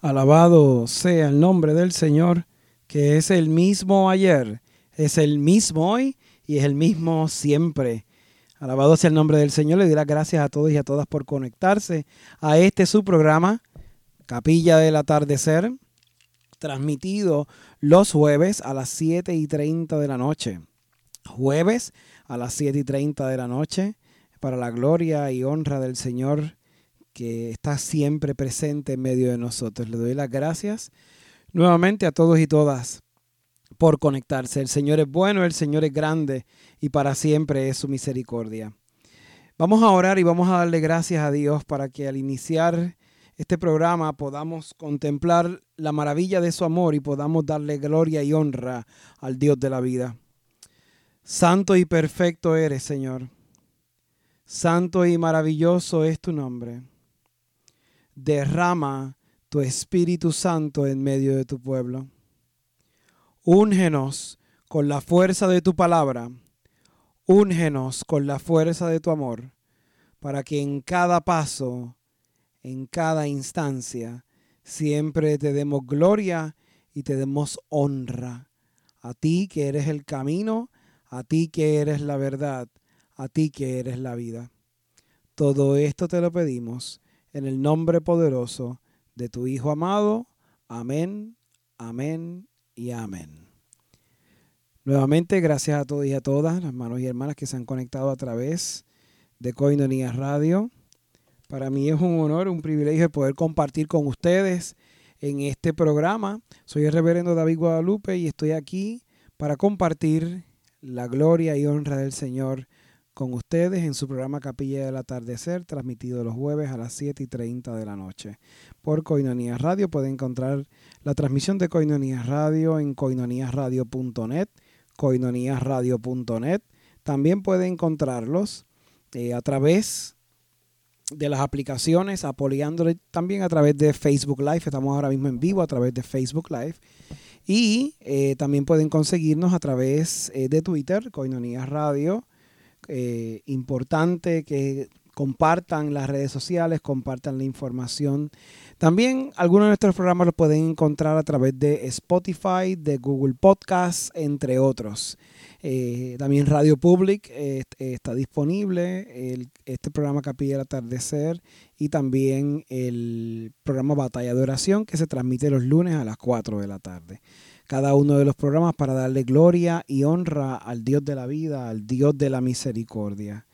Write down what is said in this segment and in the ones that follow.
Alabado sea el nombre del Señor, que es el mismo ayer, es el mismo hoy y es el mismo siempre. Alabado sea el nombre del Señor. Le doy las gracias a todos y a todas por conectarse a este su programa, Capilla del Atardecer, transmitido los jueves a las 7 y 30 de la noche. Jueves a las 7 y 30 de la noche, para la gloria y honra del Señor que está siempre presente en medio de nosotros. Le doy las gracias nuevamente a todos y todas por conectarse. El Señor es bueno, el Señor es grande y para siempre es su misericordia. Vamos a orar y vamos a darle gracias a Dios para que al iniciar este programa podamos contemplar la maravilla de su amor y podamos darle gloria y honra al Dios de la vida. Santo y perfecto eres, Señor. Santo y maravilloso es tu nombre derrama tu Espíritu Santo en medio de tu pueblo. Úngenos con la fuerza de tu palabra, úngenos con la fuerza de tu amor, para que en cada paso, en cada instancia, siempre te demos gloria y te demos honra. A ti que eres el camino, a ti que eres la verdad, a ti que eres la vida. Todo esto te lo pedimos en el nombre poderoso de tu Hijo amado. Amén, amén y amén. Nuevamente, gracias a todos y a todas, hermanos y hermanas que se han conectado a través de Coinonías Radio. Para mí es un honor, un privilegio poder compartir con ustedes en este programa. Soy el reverendo David Guadalupe y estoy aquí para compartir la gloria y honra del Señor con ustedes en su programa Capilla del Atardecer, transmitido los jueves a las 7 y 30 de la noche. Por Coinonías Radio pueden encontrar la transmisión de Coinonías Radio en coinoníasradio.net, coinoníasradio.net. También pueden encontrarlos eh, a través de las aplicaciones apoyándole también a través de Facebook Live. Estamos ahora mismo en vivo a través de Facebook Live. Y eh, también pueden conseguirnos a través eh, de Twitter, Coinonías Radio eh, importante que compartan las redes sociales, compartan la información. También algunos de nuestros programas los pueden encontrar a través de Spotify, de Google Podcasts, entre otros. Eh, también Radio Public eh, está disponible, este programa Capilla del Atardecer y también el programa Batalla de Oración que se transmite los lunes a las 4 de la tarde cada uno de los programas para darle gloria y honra al Dios de la vida, al Dios de la misericordia.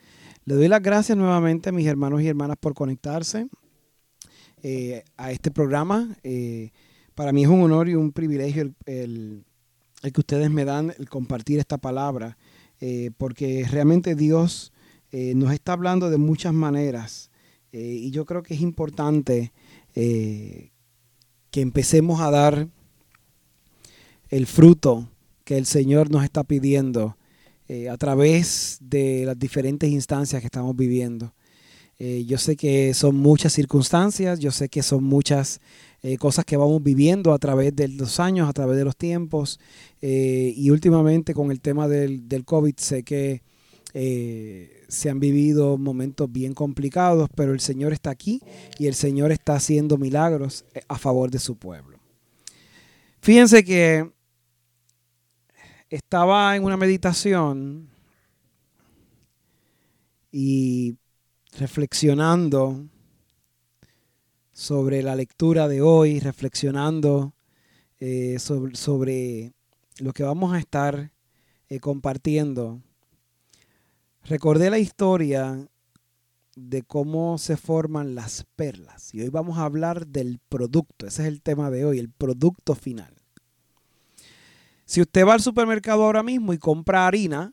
Le doy las gracias nuevamente a mis hermanos y hermanas por conectarse eh, a este programa. Eh, para mí es un honor y un privilegio el, que ustedes me dan el compartir esta palabra, eh, porque realmente Dios nos está hablando de muchas maneras y yo creo que es importante que empecemos a dar el fruto que el Señor nos está pidiendo eh, a través de las diferentes instancias que estamos viviendo. Eh, yo sé que son muchas circunstancias, yo sé que son muchas eh, cosas que vamos viviendo a través de los años, a través de los tiempos, y últimamente con el tema del, del COVID sé que se han vivido momentos bien complicados, pero el Señor está aquí y el Señor está haciendo milagros a favor de su pueblo. Fíjense que estaba en una meditación y reflexionando sobre la lectura de hoy, reflexionando eh, sobre, lo que vamos a estar eh, compartiendo, recordé la historia de cómo se forman las perlas. Y hoy vamos a hablar del producto. Ese es el tema de hoy, el producto final. Si usted va al supermercado ahora mismo y compra harina,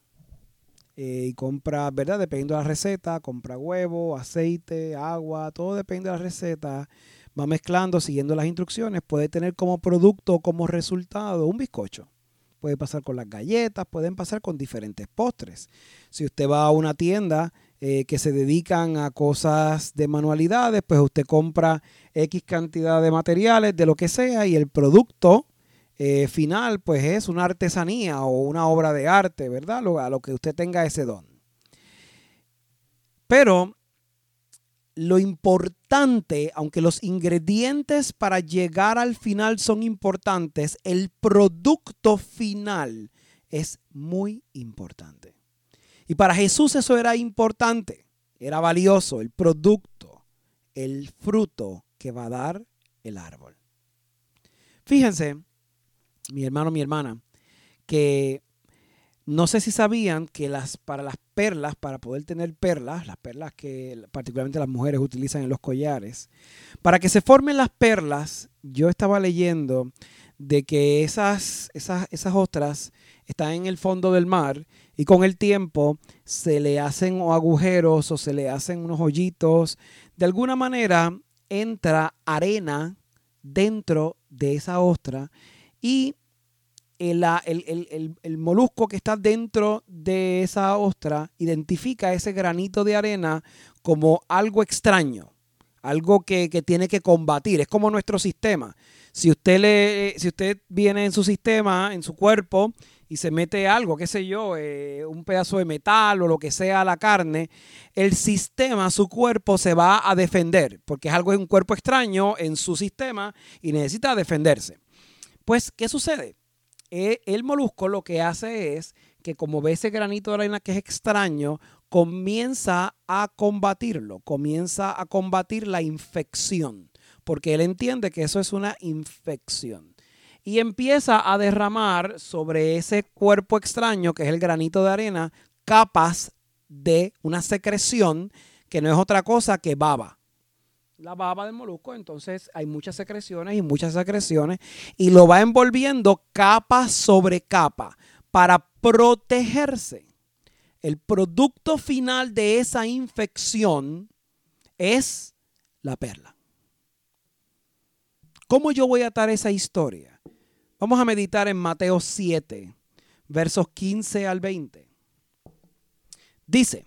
eh, y compra, ¿verdad? Dependiendo de la receta, compra huevo, aceite, agua, todo depende de la receta. Va mezclando, siguiendo las instrucciones, puede tener como producto, como resultado, un bizcocho. Puede pasar con las galletas, pueden pasar con diferentes postres. Si usted va a una tienda eh, que se dedican a cosas de manualidades, pues usted compra X cantidad de materiales, de lo que sea, y el producto eh, final, pues es una artesanía o una obra de arte, ¿verdad? a lo que usted tenga ese don. Pero lo importante, aunque los ingredientes para llegar al final son importantes, el producto final es muy importante. Y para Jesús eso era importante, era valioso, el producto, el fruto que va a dar el árbol. Fíjense, mi hermano, mi hermana, que no sé si sabían que las, para las perlas, para poder tener perlas, las perlas que particularmente las mujeres utilizan en los collares, para que se formen las perlas, yo estaba leyendo de que esas, esas, esas ostras están en el fondo del mar y con el tiempo se le hacen agujeros o se le hacen unos hoyitos. De alguna manera entra arena dentro de esa ostra y el, el, molusco que está dentro de esa ostra identifica ese granito de arena como algo extraño, algo que, que, tiene que combatir. Es como nuestro sistema. Si usted, le, si usted viene en su sistema, en su cuerpo, y se mete algo, qué sé yo, eh, un pedazo de metal o lo que sea la carne, el sistema, su cuerpo se va a defender, porque es algo, es un cuerpo extraño en su sistema y necesita defenderse. Pues, ¿qué sucede? Eh, el molusco lo que hace es que como ve ese granito de arena que es extraño, comienza a combatirlo, comienza a combatir la infección, porque él entiende que eso es una infección y empieza a derramar sobre ese cuerpo extraño, que es el granito de arena, capas de una secreción que no es otra cosa que baba. La baba del molusco, entonces hay muchas secreciones y muchas secreciones y lo va envolviendo capa sobre capa para protegerse. El producto final de esa infección es la perla. ¿Cómo yo voy a atar esa historia? Vamos a meditar en Mateo 7, versos 15 al 20. Dice,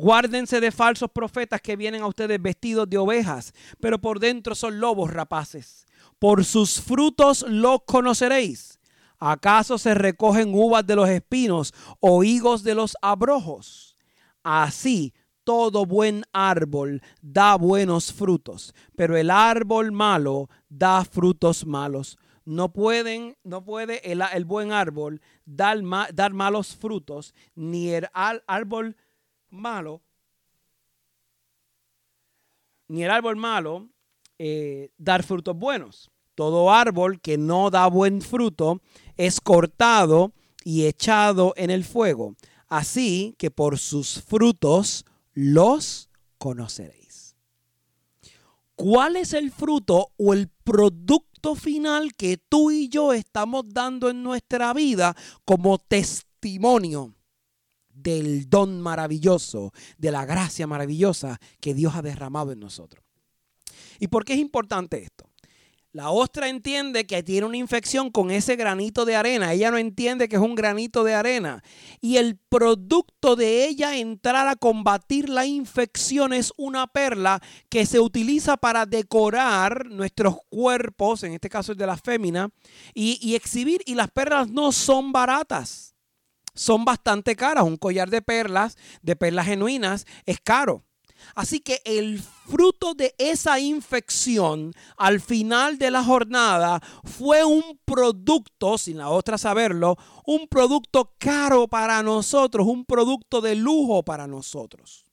guárdense de falsos profetas que vienen a ustedes vestidos de ovejas, pero por dentro son lobos rapaces. Por sus frutos los conoceréis. ¿Acaso se recogen uvas de los espinos o higos de los abrojos? Así todo buen árbol da buenos frutos, pero el árbol malo da frutos malos no pueden, no puede el, buen árbol dar, dar, malos frutos, ni el árbol malo, ni el árbol malo eh, dar frutos buenos. Todo árbol que no da buen fruto es cortado y echado en el fuego. Así que por sus frutos los conoceréis. ¿Cuál es el fruto o el producto? final que tú y yo estamos dando en nuestra vida como testimonio del don maravilloso, de la gracia maravillosa que Dios ha derramado en nosotros. ¿Y por qué es importante esto? La ostra entiende que tiene una infección con ese granito de arena. Ella no entiende que es un granito de arena. Y el producto de ella entrar a combatir la infección es una perla que se utiliza para decorar nuestros cuerpos, en este caso el de la fémina, y, y exhibir. Y las perlas no son baratas. Son bastante caras. Un collar de perlas, de perlas genuinas, es caro. Así que el fruto de esa infección al final de la jornada fue un producto, sin la otra saberlo, un producto caro para nosotros, un producto de lujo para nosotros.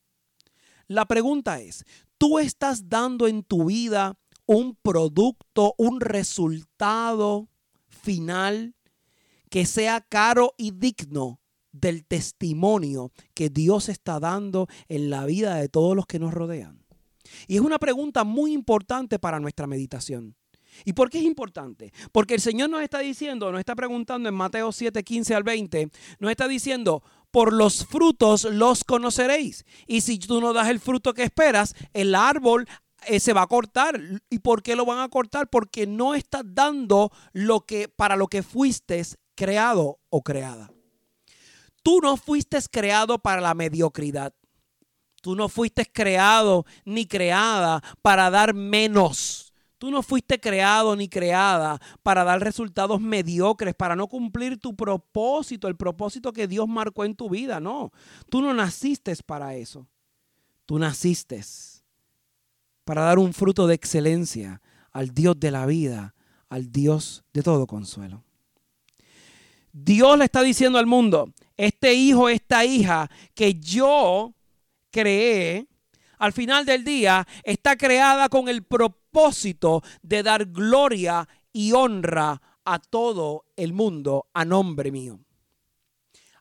La pregunta es, ¿tú estás dando en tu vida un producto, un resultado final que sea caro y digno del testimonio que Dios está dando en la vida de todos los que nos rodean? Y es una pregunta muy importante para nuestra meditación. ¿Y por qué es importante? Porque el Señor nos está diciendo, nos está preguntando en Mateo 7, 15 al 20, nos está diciendo, por los frutos los conoceréis. Y si tú no das el fruto que esperas, el árbol eh, se va a cortar. ¿Y por qué lo van a cortar? Porque no estás dando lo que para lo que fuiste creado o creada. Tú no fuiste creado para la mediocridad. Tú no fuiste creado ni creada para dar menos. Tú no fuiste creado ni creada para dar resultados mediocres, para no cumplir tu propósito, el propósito que Dios marcó en tu vida. No, tú no naciste para eso. Tú naciste para dar un fruto de excelencia al Dios de la vida, al Dios de todo consuelo. Dios le está diciendo al mundo, este hijo, esta hija que yo creé, al final del día está creada con el propósito de dar gloria y honra a todo el mundo a nombre mío.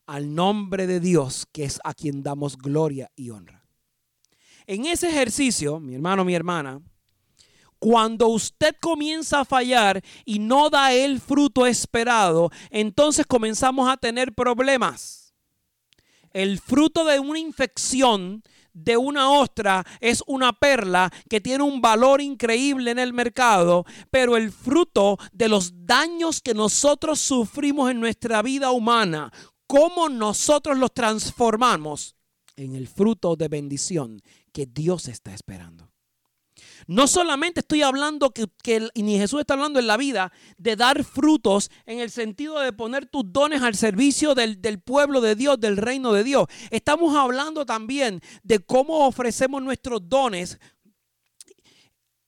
Al nombre de Dios, que es a quien damos gloria y honra. En ese ejercicio, mi hermano, mi hermana, cuando usted comienza a fallar y no da el fruto esperado, entonces comenzamos a tener problemas. El fruto de una infección de una ostra es una perla que tiene un valor increíble en el mercado, pero el fruto de los daños que nosotros sufrimos en nuestra vida humana, cómo nosotros los transformamos en el fruto de bendición que Dios está esperando. No solamente estoy hablando que, ni Jesús está hablando en la vida de dar frutos en el sentido de poner tus dones al servicio del, del pueblo de Dios, del reino de Dios. Estamos hablando también de cómo ofrecemos nuestros dones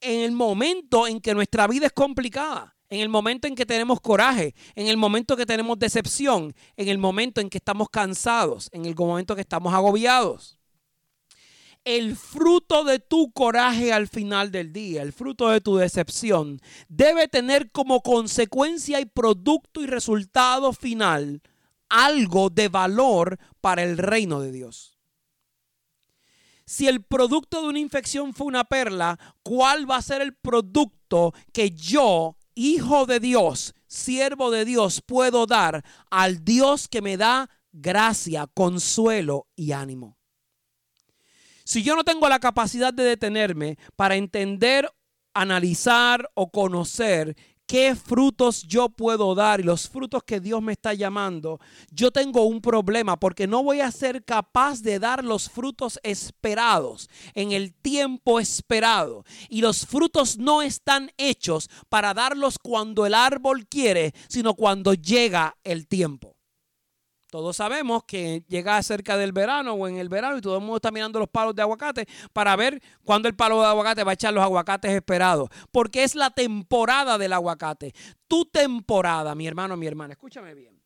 en el momento en que nuestra vida es complicada en el momento en que tenemos coraje, en el momento que tenemos decepción, en el momento en que estamos cansados, en el momento que estamos agobiados el fruto de tu coraje al final del día, el fruto de tu decepción, debe tener como consecuencia y producto y resultado final algo de valor para el reino de Dios. Si el producto de una infección fue una perla, ¿cuál va a ser el producto que yo, hijo de Dios, siervo de Dios, puedo dar al Dios que me da gracia, consuelo y ánimo? Si yo no tengo la capacidad de detenerme para entender, analizar o conocer qué frutos yo puedo dar y los frutos que Dios me está llamando, yo tengo un problema porque no voy a ser capaz de dar los frutos esperados en el tiempo esperado. Y los frutos no están hechos para darlos cuando el árbol quiere, sino cuando llega el tiempo. Todos sabemos que llega cerca del verano o en el verano y todo el mundo está mirando los palos de aguacate para ver cuándo el palo de aguacate va a echar los aguacates esperados. Porque es la temporada del aguacate. Tu temporada, mi hermano, mi hermana, escúchame bien.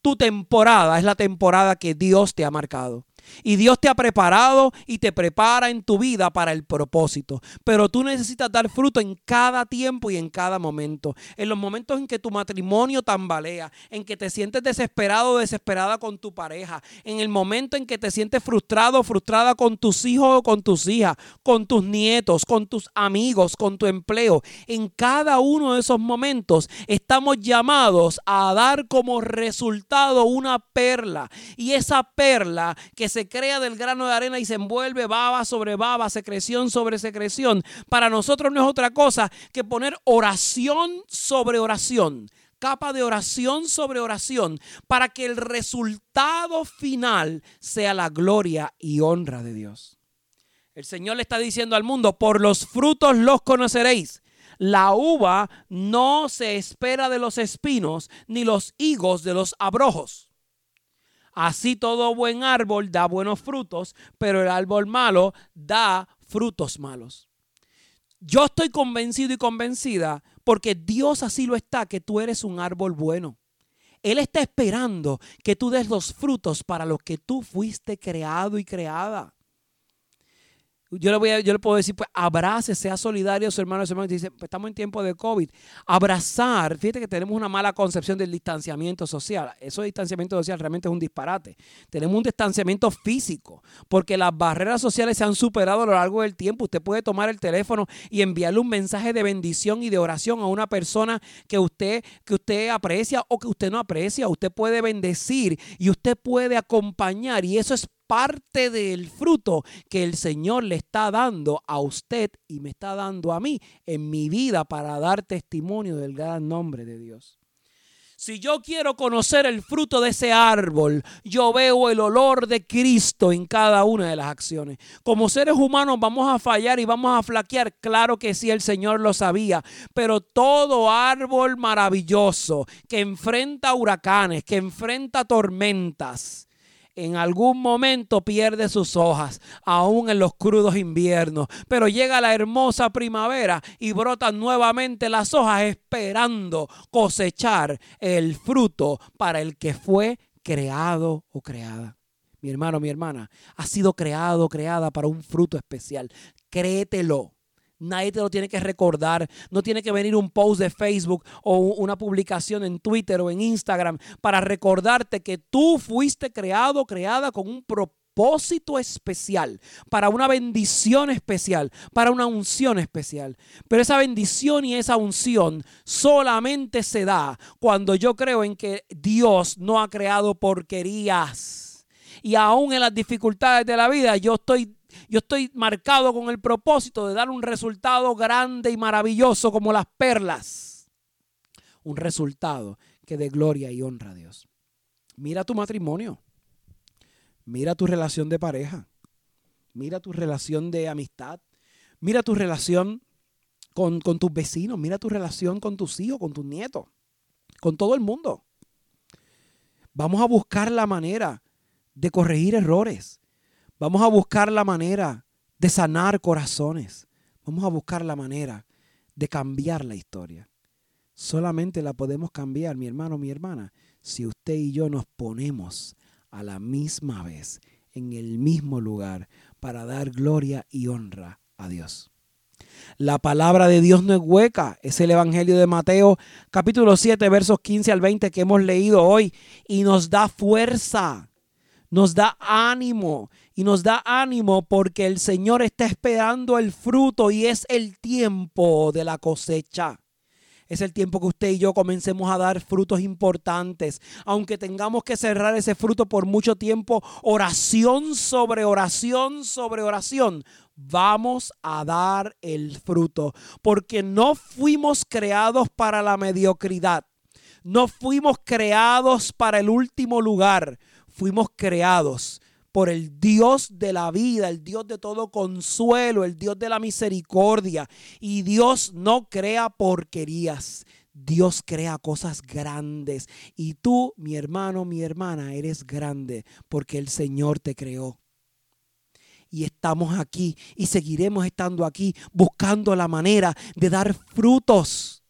Tu temporada es la temporada que Dios te ha marcado. Y Dios te ha preparado y te prepara en tu vida para el propósito. Pero tú necesitas dar fruto en cada tiempo y en cada momento. En los momentos en que tu matrimonio tambalea, en que te sientes desesperado o desesperada con tu pareja, en el momento en que te sientes frustrado o frustrada con tus hijos o con tus hijas, con tus nietos, con tus amigos, con tu empleo. En cada uno de esos momentos estamos llamados a dar como resultado una perla. Y esa perla que se crea del grano de arena y se envuelve baba sobre baba, secreción sobre secreción, para nosotros no es otra cosa que poner oración sobre oración capa de oración sobre oración para que el resultado final sea la gloria y honra de Dios. El Señor le está diciendo al mundo, por los frutos los conoceréis. La uva no se espera de los espinos, ni los higos de los abrojos. Así todo buen árbol da buenos frutos, pero el árbol malo da frutos malos. Yo estoy convencido y convencida porque Dios así lo está, que tú eres un árbol bueno. Él está esperando que tú des los frutos para los que tú fuiste creado y creada yo le, voy a, yo le puedo decir, pues abrace, sea solidario su hermano, su hermano. Dice, pues, estamos en tiempo de COVID. Abrazar, fíjate que tenemos una mala concepción del distanciamiento social. Eso distanciamiento social realmente es un disparate. Tenemos un distanciamiento físico, porque las barreras sociales se han superado a lo largo del tiempo. Usted puede tomar el teléfono y enviarle un mensaje de bendición y de oración a una persona que usted, que usted aprecia o que usted no aprecia. Usted puede bendecir y usted puede acompañar. Y eso es parte del fruto que el Señor le está dando a usted y me está dando a mí en mi vida para dar testimonio del gran nombre de Dios. Si yo quiero conocer el fruto de ese árbol, yo veo el olor de Cristo en cada una de las acciones. Como seres humanos vamos a fallar y vamos a flaquear. Claro que sí, el Señor lo sabía. Pero todo árbol maravilloso que enfrenta huracanes, que enfrenta tormentas, en algún momento pierde sus hojas, aún en los crudos inviernos. Pero llega la hermosa primavera y brotan nuevamente las hojas esperando cosechar el fruto para el que fue creado o creada. Mi hermano, mi hermana, ha sido creado, creada para un fruto especial. Créetelo. Nadie te lo tiene que recordar. No tiene que venir un post de Facebook o una publicación en Twitter o en Instagram para recordarte que tú fuiste creado, creada con un propósito especial, para una bendición especial, para una unción especial. Pero esa bendición y esa unción solamente se da cuando yo creo en que Dios no ha creado porquerías. Y aún en las dificultades de la vida, yo estoy yo estoy marcado con el propósito de dar un resultado grande y maravilloso como las perlas. Un resultado que dé gloria y honra a Dios. Mira tu matrimonio. Mira tu relación de pareja. Mira tu relación de amistad. Mira tu relación con, con tus vecinos. Mira tu relación con tus hijos, con tus nietos. Con todo el mundo. Vamos a buscar la manera de corregir errores Vamos a buscar la manera de sanar corazones. Vamos a buscar la manera de cambiar la historia. Solamente la podemos cambiar, mi hermano, mi hermana, si usted y yo nos ponemos a la misma vez, en el mismo lugar, para dar gloria y honra a Dios. La palabra de Dios no es hueca. Es el Evangelio de Mateo capítulo 7 versos 15 al 20 que hemos leído hoy y nos da fuerza, nos da ánimo y nos da ánimo porque el Señor está esperando el fruto y es el tiempo de la cosecha. Es el tiempo que usted y yo comencemos a dar frutos importantes. Aunque tengamos que cerrar ese fruto por mucho tiempo, oración sobre oración sobre oración, vamos a dar el fruto. Porque no fuimos creados para la mediocridad. No fuimos creados para el último lugar. Fuimos creados por el Dios de la vida, el Dios de todo consuelo, el Dios de la misericordia. Y Dios no crea porquerías. Dios crea cosas grandes. Y tú, mi hermano, mi hermana, eres grande porque el Señor te creó. Y estamos aquí y seguiremos estando aquí buscando la manera de dar frutos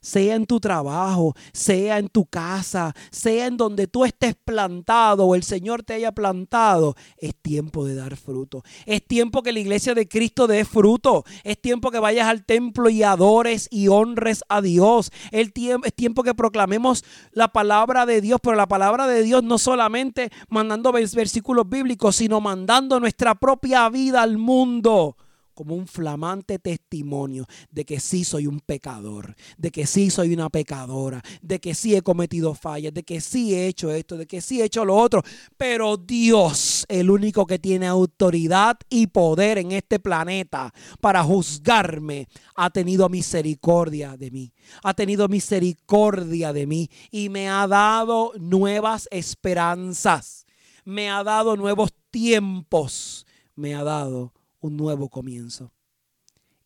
sea en tu trabajo, sea en tu casa, sea en donde tú estés plantado o el Señor te haya plantado, es tiempo de dar fruto. Es tiempo que la iglesia de Cristo dé fruto. Es tiempo que vayas al templo y adores y honres a Dios. Es tiempo que proclamemos la palabra de Dios, pero la palabra de Dios no solamente mandando versículos bíblicos, sino mandando nuestra propia vida al mundo como un flamante testimonio de que sí soy un pecador, de que sí soy una pecadora, de que sí he cometido fallas, de que sí he hecho esto, de que sí he hecho lo otro. Pero Dios, el único que tiene autoridad y poder en este planeta para juzgarme, ha tenido misericordia de mí. Ha tenido misericordia de mí y me ha dado nuevas esperanzas. Me ha dado nuevos tiempos. Me ha dado un nuevo comienzo.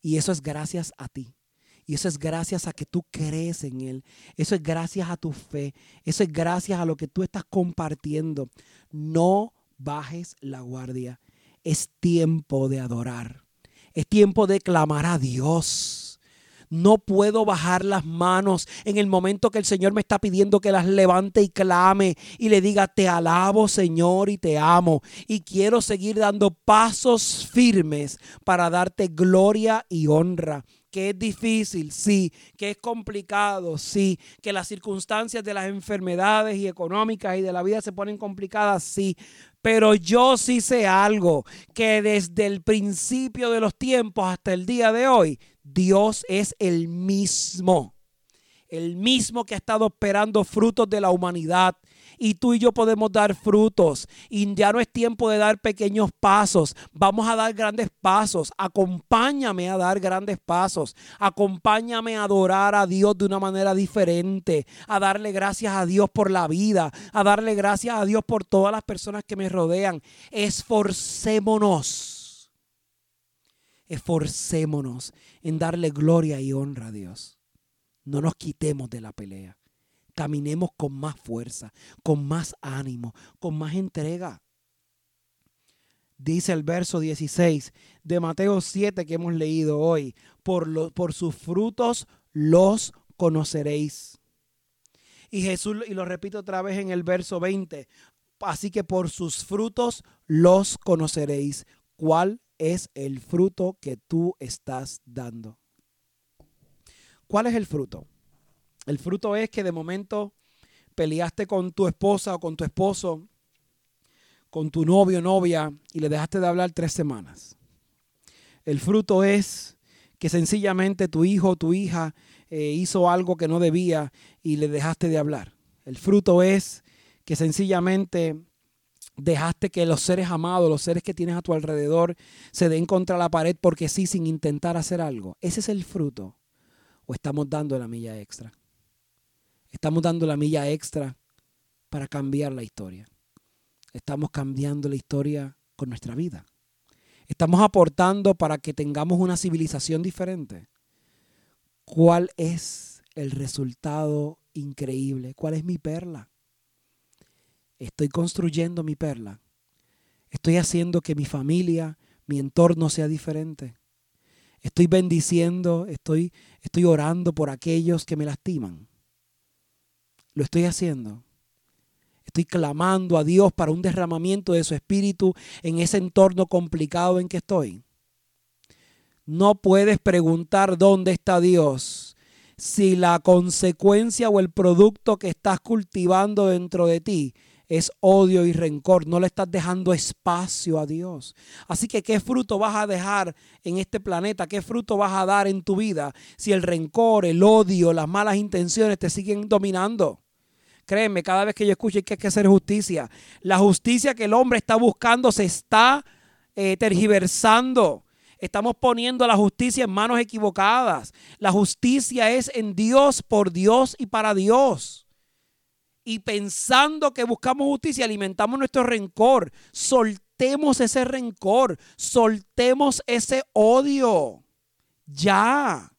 Y eso es gracias a ti. Y eso es gracias a que tú crees en Él. Eso es gracias a tu fe. Eso es gracias a lo que tú estás compartiendo. No bajes la guardia. Es tiempo de adorar. Es tiempo de clamar a Dios. No puedo bajar las manos en el momento que el Señor me está pidiendo que las levante y clame y le diga, te alabo Señor y te amo. Y quiero seguir dando pasos firmes para darte gloria y honra que es difícil, sí, que es complicado, sí, que las circunstancias de las enfermedades y económicas y de la vida se ponen complicadas, sí, pero yo sí sé algo, que desde el principio de los tiempos hasta el día de hoy, Dios es el mismo. El mismo que ha estado esperando frutos de la humanidad. Y tú y yo podemos dar frutos. Y ya no es tiempo de dar pequeños pasos. Vamos a dar grandes pasos. Acompáñame a dar grandes pasos. Acompáñame a adorar a Dios de una manera diferente. A darle gracias a Dios por la vida. A darle gracias a Dios por todas las personas que me rodean. Esforcémonos esforcémonos en darle gloria y honra a Dios. No nos quitemos de la pelea. Caminemos con más fuerza, con más ánimo, con más entrega. Dice el verso 16 de Mateo 7 que hemos leído hoy, por, por sus frutos los conoceréis. Y Jesús, y lo repito otra vez en el verso 20, así que por sus frutos los conoceréis. ¿Cuál es el fruto que tú estás dando? ¿Cuál es el fruto? El fruto es que de momento peleaste con tu esposa o con tu esposo, con tu novio o novia y le dejaste de hablar tres semanas. El fruto es que sencillamente tu hijo o tu hija eh, hizo algo que no debía y le dejaste de hablar. El fruto es que sencillamente dejaste que los seres amados, los seres que tienes a tu alrededor, se den contra la pared porque sí, sin intentar hacer algo. Ese es el fruto. O estamos dando la milla extra. Estamos dando la milla extra para cambiar la historia. Estamos cambiando la historia con nuestra vida. Estamos aportando para que tengamos una civilización diferente. ¿Cuál es el resultado increíble? ¿Cuál es mi perla? Estoy construyendo mi perla. Estoy haciendo que mi familia, mi entorno sea diferente. Estoy bendiciendo, estoy, estoy orando por aquellos que me lastiman. Lo estoy haciendo. Estoy clamando a Dios para un derramamiento de su espíritu en ese entorno complicado en que estoy. No puedes preguntar dónde está Dios si la consecuencia o el producto que estás cultivando dentro de ti es odio y rencor. No le estás dejando espacio a Dios. Así que, ¿qué fruto vas a dejar en este planeta? ¿Qué fruto vas a dar en tu vida si el rencor, el odio, las malas intenciones te siguen dominando? Créeme, cada vez que yo escucho que hay que hacer justicia, la justicia que el hombre está buscando se está eh, tergiversando. Estamos poniendo la justicia en manos equivocadas. La justicia es en Dios, por Dios y para Dios y pensando que buscamos justicia, alimentamos nuestro rencor. Soltemos ese rencor, soltemos ese odio. Ya,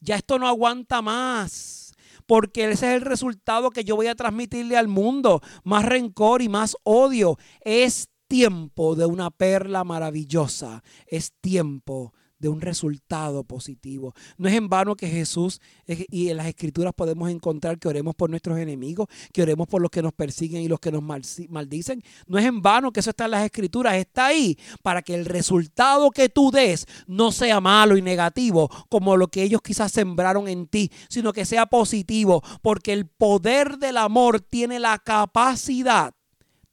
ya esto no aguanta más. Porque ese es el resultado que yo voy a transmitirle al mundo. Más rencor y más odio. Es tiempo de una perla maravillosa. Es tiempo de un resultado positivo. No es en vano que Jesús y en las escrituras podemos encontrar que oremos por nuestros enemigos, que oremos por los que nos persiguen y los que nos maldicen. No es en vano que eso está en las escrituras, está ahí para que el resultado que tú des no sea malo y negativo como lo que ellos quizás sembraron en ti, sino que sea positivo, porque el poder del amor tiene la capacidad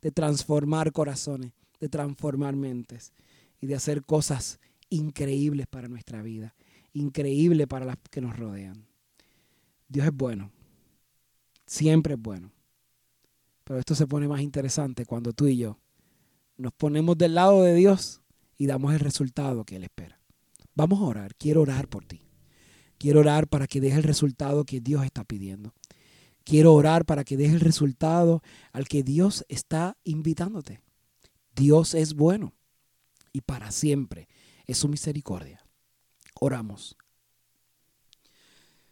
de transformar corazones, de transformar mentes y de hacer cosas increíbles para nuestra vida, increíble para las que nos rodean. Dios es bueno, siempre es bueno. Pero esto se pone más interesante cuando tú y yo nos ponemos del lado de Dios y damos el resultado que Él espera. Vamos a orar, quiero orar por ti. Quiero orar para que deje el resultado que Dios está pidiendo. Quiero orar para que deje el resultado al que Dios está invitándote. Dios es bueno y para siempre es su misericordia. Oramos.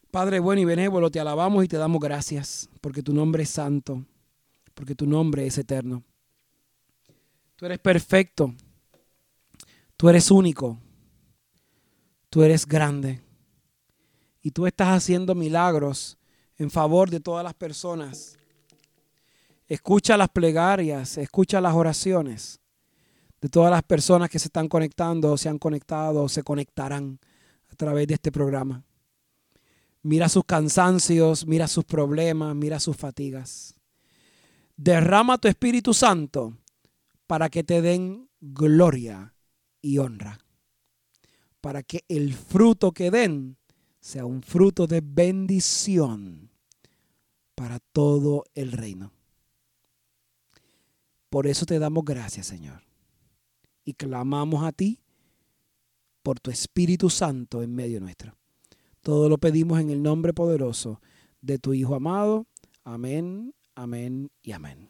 Padre bueno y benévolo, te alabamos y te damos gracias porque tu nombre es santo, porque tu nombre es eterno. Tú eres perfecto, tú eres único, tú eres grande y tú estás haciendo milagros en favor de todas las personas. Escucha las plegarias, escucha las oraciones de todas las personas que se están conectando, se han conectado se conectarán a través de este programa. Mira sus cansancios, mira sus problemas, mira sus fatigas. Derrama tu Espíritu Santo para que te den gloria y honra. Para que el fruto que den sea un fruto de bendición para todo el reino. Por eso te damos gracias, Señor y clamamos a ti por tu Espíritu Santo en medio nuestro. Todo lo pedimos en el nombre poderoso de tu Hijo amado. Amén, amén y amén.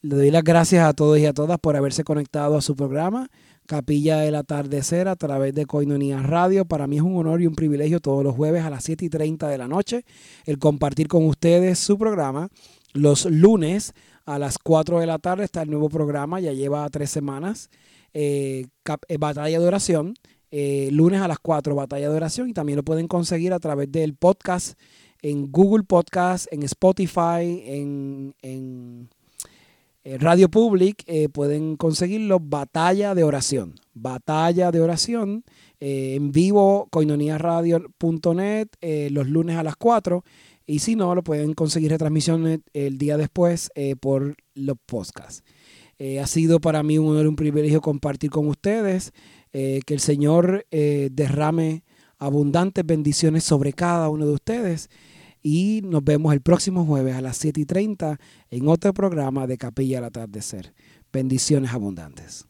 Le doy las gracias a todos y a todas por haberse conectado a su programa Capilla del Atardecer a través de Coinonía Radio. Para mí es un honor y un privilegio todos los jueves a las 7 y 30 de la noche el compartir con ustedes su programa. Los lunes A las 4 de la tarde está el nuevo programa, ya lleva tres semanas. Eh, batalla de oración. lunes a las 4, batalla de oración. Y también lo pueden conseguir a través del podcast en Google Podcast, en Spotify, en, en Radio Public. pueden conseguirlo. Batalla de oración. Batalla de oración. Eh, en vivo, coinoniaradio.net, eh, los lunes a las 4. Y si no, lo pueden conseguir retransmisión el día después eh, por los podcasts. ha sido para mí un honor y un privilegio compartir con ustedes. que el Señor derrame abundantes bendiciones sobre cada uno de ustedes. Y nos vemos el próximo jueves a las 7 y 30 en otro programa de Capilla al Atardecer. Bendiciones abundantes.